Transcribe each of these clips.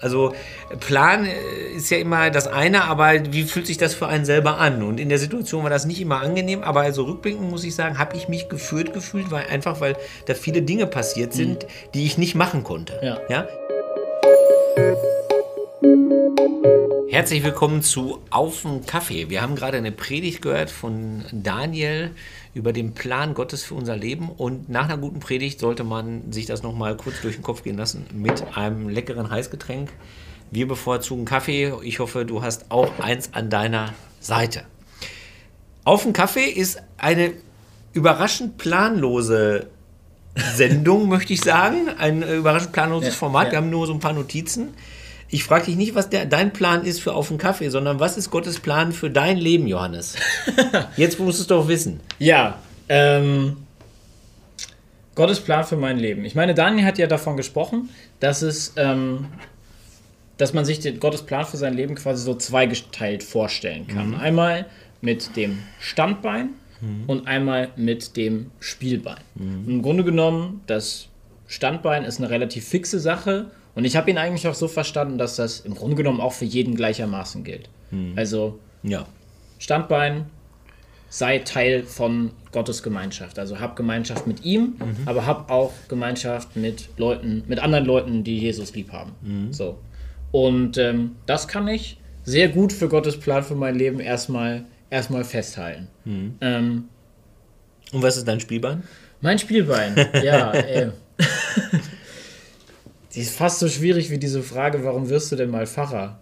Also Plan äh, ist ja immer das eine, aber wie fühlt sich das für einen selber an? Und in der Situation war das nicht immer angenehm, aber also rückblickend muss ich sagen, habe ich mich geführt gefühlt, weil einfach weil da viele Dinge passiert sind, mhm. die ich nicht machen konnte. Ja. ja? Herzlich willkommen zu Auf den Kaffee. Wir haben gerade eine Predigt gehört von Daniel über den Plan Gottes für unser Leben. Und nach einer guten Predigt sollte man sich das nochmal kurz durch den Kopf gehen lassen mit einem leckeren Heißgetränk. Wir bevorzugen Kaffee. Ich hoffe, du hast auch eins an deiner Seite. Auf den Kaffee ist eine überraschend planlose Sendung, möchte ich sagen. Ein überraschend planloses ja, Format. Ja. Wir haben nur so ein paar Notizen. Ich frage dich nicht, was der, dein Plan ist für auf den Kaffee, sondern was ist Gottes Plan für dein Leben, Johannes? Jetzt musst du es doch wissen. Ja, ähm, Gottes Plan für mein Leben. Ich meine, Daniel hat ja davon gesprochen, dass es, ähm, dass man sich den Gottes Plan für sein Leben quasi so zweigeteilt vorstellen kann. Mhm. Einmal mit dem Standbein mhm. und einmal mit dem Spielbein. Mhm. Im Grunde genommen, das Standbein ist eine relativ fixe Sache und ich habe ihn eigentlich auch so verstanden, dass das im Grunde genommen auch für jeden gleichermaßen gilt. Hm. Also ja. Standbein, sei Teil von Gottes Gemeinschaft. Also hab Gemeinschaft mit ihm, mhm. aber hab auch Gemeinschaft mit Leuten, mit anderen Leuten, die Jesus lieb haben. Mhm. So. Und ähm, das kann ich sehr gut für Gottes Plan für mein Leben erstmal, erstmal festhalten. Mhm. Ähm, Und was ist dein Spielbein? Mein Spielbein, ja. Äh, Die ist fast so schwierig wie diese Frage, warum wirst du denn mal Pfarrer?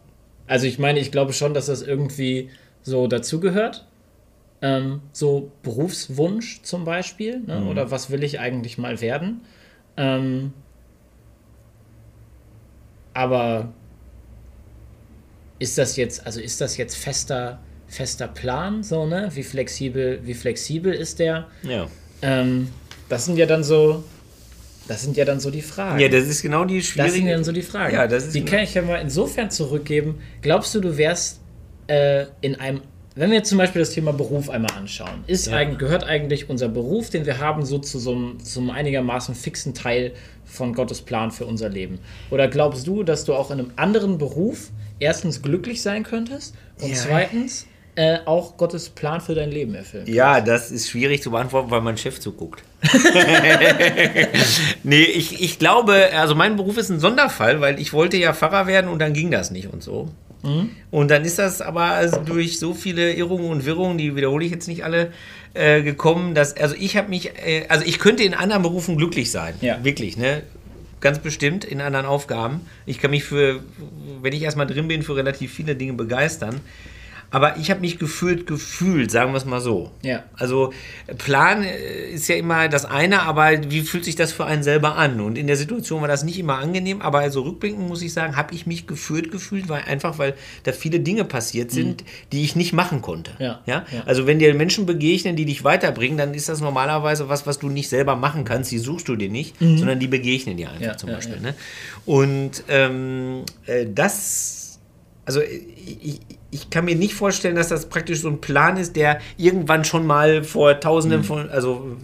Also ich meine, ich glaube schon, dass das irgendwie so dazugehört. Ähm, so Berufswunsch zum Beispiel. Ne? Mhm. Oder was will ich eigentlich mal werden? Ähm, aber ist das jetzt, also ist das jetzt fester, fester Plan, so, ne? Wie flexibel, wie flexibel ist der? Ja. Ähm, das sind ja dann so, das sind ja dann so die Fragen. Ja, das ist genau die schwierige. Das sind dann so die Fragen. Ja, das ist die genau kann ich ja mal insofern zurückgeben. Glaubst du, du wärst äh, in einem, wenn wir jetzt zum Beispiel das Thema Beruf einmal anschauen, ist ja. eigentlich, gehört eigentlich unser Beruf, den wir haben, so zu so einem, zum einigermaßen fixen Teil von Gottes Plan für unser Leben? Oder glaubst du, dass du auch in einem anderen Beruf erstens glücklich sein könntest und ja. zweitens äh, auch Gottes Plan für dein Leben erfüllen? Ja, das ist schwierig zu beantworten, weil mein Chef zuguckt. nee, ich, ich glaube, also mein Beruf ist ein Sonderfall, weil ich wollte ja Pfarrer werden und dann ging das nicht und so. Mhm. Und dann ist das aber also durch so viele Irrungen und Wirrungen, die wiederhole ich jetzt nicht alle, äh, gekommen, dass, also ich habe mich, äh, also ich könnte in anderen Berufen glücklich sein. Ja. Wirklich, ne? Ganz bestimmt in anderen Aufgaben. Ich kann mich für, wenn ich erstmal drin bin, für relativ viele Dinge begeistern. Aber ich habe mich gefühlt gefühlt, sagen wir es mal so. Ja. Also Plan äh, ist ja immer das eine, aber wie fühlt sich das für einen selber an? Und in der Situation war das nicht immer angenehm, aber also rückblickend muss ich sagen, habe ich mich gefühlt gefühlt, weil einfach weil da viele Dinge passiert sind, mhm. die ich nicht machen konnte. Ja. ja. Also wenn dir Menschen begegnen, die dich weiterbringen, dann ist das normalerweise was, was du nicht selber machen kannst. Die suchst du dir nicht, mhm. sondern die begegnen dir einfach ja, zum Beispiel. Ne? Und ähm, äh, das, also ich, ich kann mir nicht vorstellen, dass das praktisch so ein Plan ist, der irgendwann schon mal vor Tausenden mhm. von, also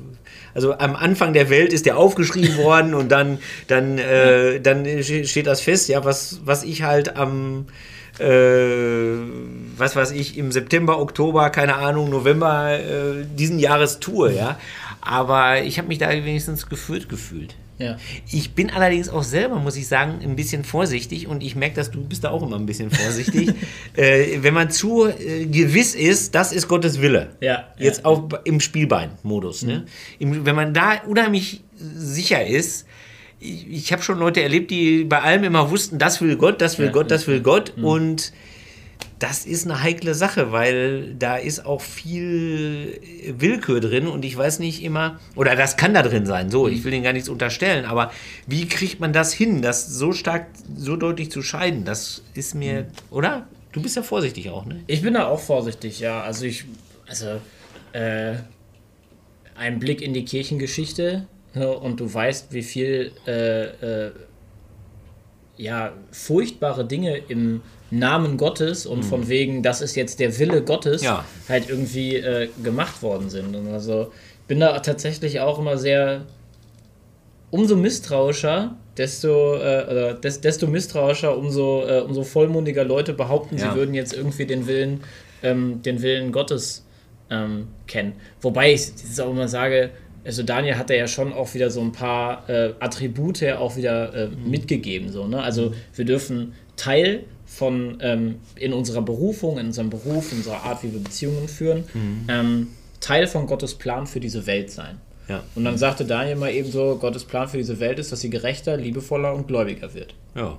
also am Anfang der Welt ist der aufgeschrieben worden und dann, dann, äh, dann steht das fest, ja, was, was ich halt am, äh, was weiß ich, im September, Oktober, keine Ahnung, November äh, diesen Jahres tue, ja. Aber ich habe mich da wenigstens geführt gefühlt. Ja. Ich bin allerdings auch selber, muss ich sagen, ein bisschen vorsichtig und ich merke, dass du bist da auch immer ein bisschen vorsichtig. äh, wenn man zu äh, gewiss ist, das ist Gottes Wille. Ja. Jetzt ja. auch im Spielbein-Modus. Ne? Mhm. wenn man da unheimlich sicher ist, ich, ich habe schon Leute erlebt, die bei allem immer wussten, das will Gott, das will ja, Gott, das will Gott mhm. und das ist eine heikle Sache, weil da ist auch viel Willkür drin und ich weiß nicht immer, oder das kann da drin sein, so, ich will Ihnen gar nichts unterstellen, aber wie kriegt man das hin, das so stark, so deutlich zu scheiden? Das ist mir, oder? Du bist ja vorsichtig auch, ne? Ich bin da auch vorsichtig, ja. Also ich, also, äh, ein Blick in die Kirchengeschichte ne, und du weißt, wie viel, äh, äh, ja, furchtbare Dinge im Namen Gottes und mhm. von wegen, das ist jetzt der Wille Gottes, ja. halt irgendwie äh, gemacht worden sind. Und also ich bin da tatsächlich auch immer sehr umso misstrauischer, desto, äh, oder des, desto misstrauischer, umso, äh, umso vollmundiger Leute behaupten, Ja. sie würden jetzt irgendwie den Willen, ähm, den Willen Gottes ähm, kennen. Wobei ich jetzt auch immer sage, also Daniel hat ja schon auch wieder so ein paar äh, Attribute auch wieder äh, mitgegeben. So, ne? Also wir dürfen Teil von ähm, in unserer Berufung, in unserem Beruf, in unserer Art, wie wir Beziehungen führen, ähm, Teil von Gottes Plan für diese Welt sein. Ja. Und dann sagte Daniel mal eben so, Gottes Plan für diese Welt ist, dass sie gerechter, liebevoller und gläubiger wird. Ja.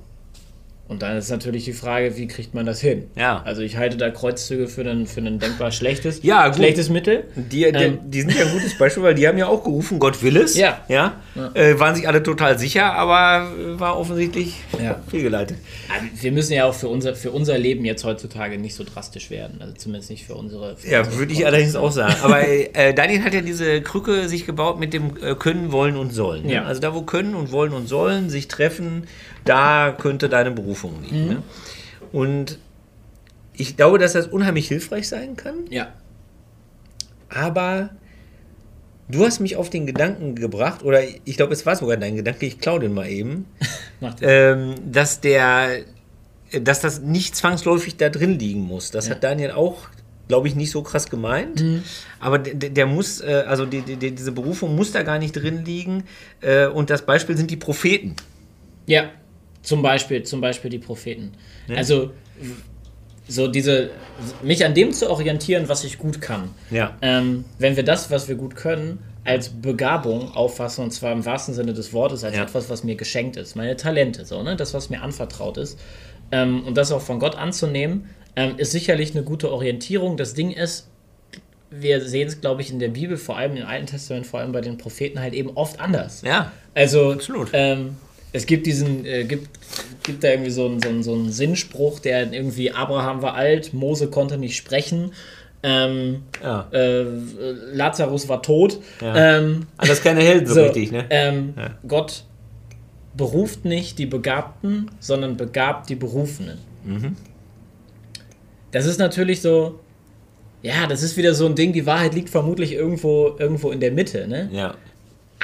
Und dann ist natürlich die Frage, wie kriegt man das hin? Ja. Also ich halte da Kreuzzüge für ein, für ein denkbar schlechtes, Ja, gut. schlechtes Mittel. Die, die, Ähm. die sind ja ein gutes Beispiel, weil die haben ja auch gerufen, Gott will es. Ja. ja? Äh, waren sich alle total sicher, aber äh, war offensichtlich Ja. fehlgeleitet. Aber Wir müssen ja auch für unser, für unser Leben jetzt heutzutage nicht so drastisch werden. Also zumindest nicht für unsere. Für Ja, unsere würde ich allerdings auch sagen. Aber äh, Daniel hat ja diese Krücke sich gebaut mit dem äh, Können, Wollen und Sollen. ne? Ja. Also da, wo Können und Wollen und Sollen sich treffen, da könnte deine Berufung liegen. Ne? Und ich glaube, dass das unheimlich hilfreich sein kann. Ja. Aber du hast mich auf den Gedanken gebracht, oder ich glaube, es war sogar dein Gedanke, ich klaue den mal eben, ähm, dass der, dass das nicht zwangsläufig da drin liegen muss. Das Ja. hat Daniel auch, glaube ich, nicht so krass gemeint. Aber der, der- muss, äh, also die, die, die, diese Berufung muss da gar nicht drin liegen. Äh, und das Beispiel sind die Propheten. Ja, zum Beispiel, zum Beispiel die Propheten. Also so diese, mich an dem zu orientieren, was ich gut kann. Ja. Ähm, wenn wir das, was wir gut können, als Begabung auffassen, und zwar im wahrsten Sinne des Wortes, als Ja. etwas, was mir geschenkt ist, meine Talente, so, ne? das, was mir anvertraut ist, ähm, und das auch von Gott anzunehmen, ähm, ist sicherlich eine gute Orientierung. Das Ding ist, wir sehen es, glaube ich, in der Bibel, vor allem im Alten Testament, vor allem bei den Propheten, halt eben oft anders. Ja. Also, Absolut. Ähm, es gibt diesen, äh, gibt, gibt da irgendwie so einen, so, einen, so einen Sinnspruch, der irgendwie Abraham war alt, Mose konnte nicht sprechen, ähm, Ja. äh, Lazarus war tot. Ja. Ähm, Alles keine Helden so, so, richtig, ne? ähm, Ja. Gott beruft nicht die Begabten, sondern begabt die Berufenen. Mhm. Das ist natürlich so, ja, das ist wieder so ein Ding, die Wahrheit liegt vermutlich irgendwo, irgendwo in der Mitte, ne? Ja.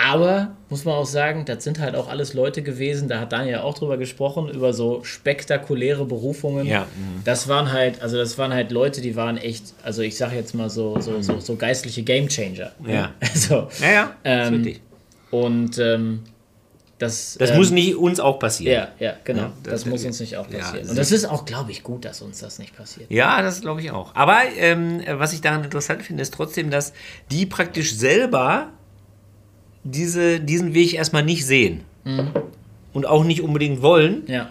Aber muss man auch sagen, das sind halt auch alles Leute gewesen, da hat Daniel auch drüber gesprochen, über so spektakuläre Berufungen. Ja, mhm. Das waren halt, also das waren halt Leute, die waren echt, also ich sag jetzt mal so, so, so, so geistliche Gamechanger. Ja. Also, Ja, ja. Ähm, und ähm, das. Das ähm, muss nicht uns auch passieren. Ja, ja, genau. Ja, das, das- muss uns nicht auch ja, passieren. das und das ist auch, glaube ich, gut, dass uns das nicht passiert. Ja, das glaube ich auch. Aber ähm, was ich daran interessant finde, ist trotzdem, dass die praktisch selber diese, diesen Weg erstmal nicht sehen. Und auch nicht unbedingt wollen. Ja.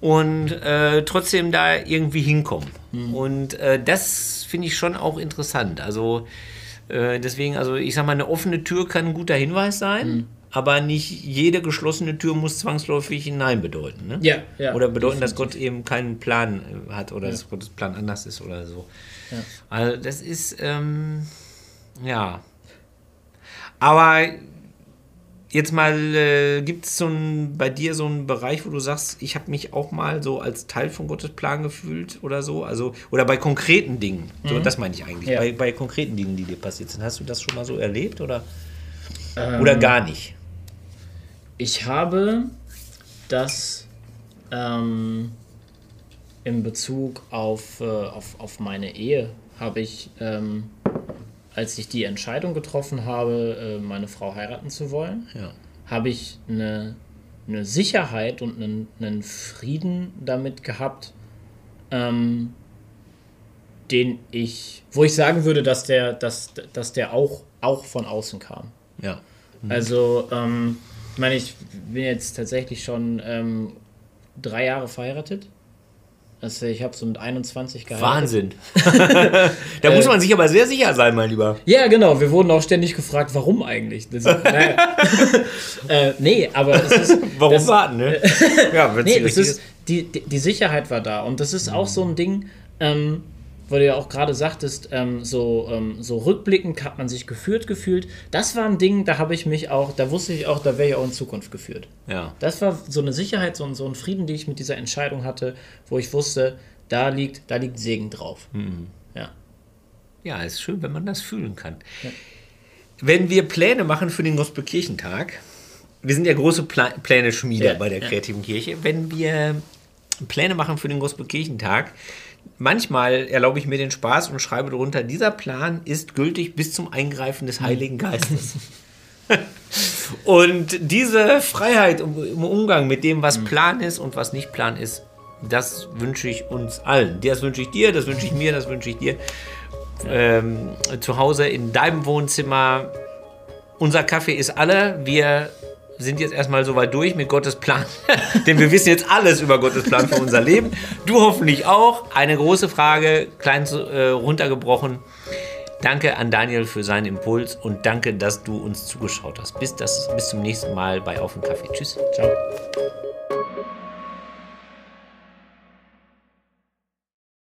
Und äh, trotzdem da irgendwie hinkommen. Und äh, das finde ich schon auch interessant. Also äh, deswegen, also ich sag mal, eine offene Tür kann ein guter Hinweis sein. Aber nicht jede geschlossene Tür muss zwangsläufig ein Nein bedeuten. Ne? Ja, ja. Oder bedeuten, dass Gott eben keinen Plan äh, hat oder dass Gottes Plan anders ist oder so. Ja. Also das ist, ähm, ja. Aber jetzt mal, äh, gibt es so bei dir so einen Bereich, wo du sagst, ich habe mich auch mal so als Teil von Gottes Plan gefühlt oder so? Also, oder bei konkreten Dingen. So, das meine ich eigentlich. Mhm. Ja. Bei, bei konkreten Dingen, die dir passiert sind. Hast du das schon mal so erlebt oder, Ähm, oder gar nicht? Ich habe das ähm, in Bezug auf, äh, auf, auf meine Ehe, habe ich, ähm, als ich die Entscheidung getroffen habe, äh, meine Frau heiraten zu wollen, Ja. habe ich eine, eine Sicherheit und einen, einen Frieden damit gehabt, ähm, den ich, wo ich sagen würde, dass der, dass, dass der auch, auch von außen kam. Ja. Also, ähm, ich meine, ich bin jetzt tatsächlich schon ähm, drei Jahre verheiratet. Also ich habe so mit 21 geheiratet. Wahnsinn. da muss man sich aber sehr sicher sein, mein Lieber. Ja, genau. Wir wurden auch ständig gefragt, warum eigentlich? Das, naja. äh, nee, aber es ist. Warum das, warten, ne? ja, wenn Nee, das ist, die, die, die Sicherheit war da. Und das ist auch so ein Ding, ähm, weil du ja auch gerade sagtest, ähm, so, ähm, so rückblickend hat man sich geführt gefühlt. Das war ein Ding, da habe ich mich auch, da wusste ich auch, da wäre ich auch in Zukunft geführt. Ja. Das war so eine Sicherheit, so ein, so ein Frieden, die ich mit dieser Entscheidung hatte, wo ich wusste, da liegt, da liegt Segen drauf. Ja. Ja, ist schön, wenn man das fühlen kann. Wenn wir Pläne machen für den Gospelkirchentag, wir sind ja große Pla Pläne-Schmiede Ja, bei der ja. kreativen Kirche. Wenn wir Pläne machen für den Gospelkirchentag, manchmal erlaube ich mir den Spaß und schreibe darunter, dieser Plan ist gültig bis zum Eingreifen des Heiligen Geistes. und diese Freiheit im Umgang mit dem, was Plan ist und was nicht Plan ist, das wünsche ich uns allen. Das wünsche ich dir, das wünsche ich mir, das wünsche ich dir. Ähm, zu Hause in deinem Wohnzimmer. Unser Kaffee ist alle. Wir sind jetzt erstmal soweit durch mit Gottes Plan. Denn wir wissen jetzt alles über Gottes Plan für unser Leben. Du hoffentlich auch. Eine große Frage, klein äh, runtergebrochen. Danke an Daniel für seinen Impuls und danke, dass du uns zugeschaut hast. Bis, das, bis zum nächsten Mal bei Auf den Kaffee. Tschüss. Ciao.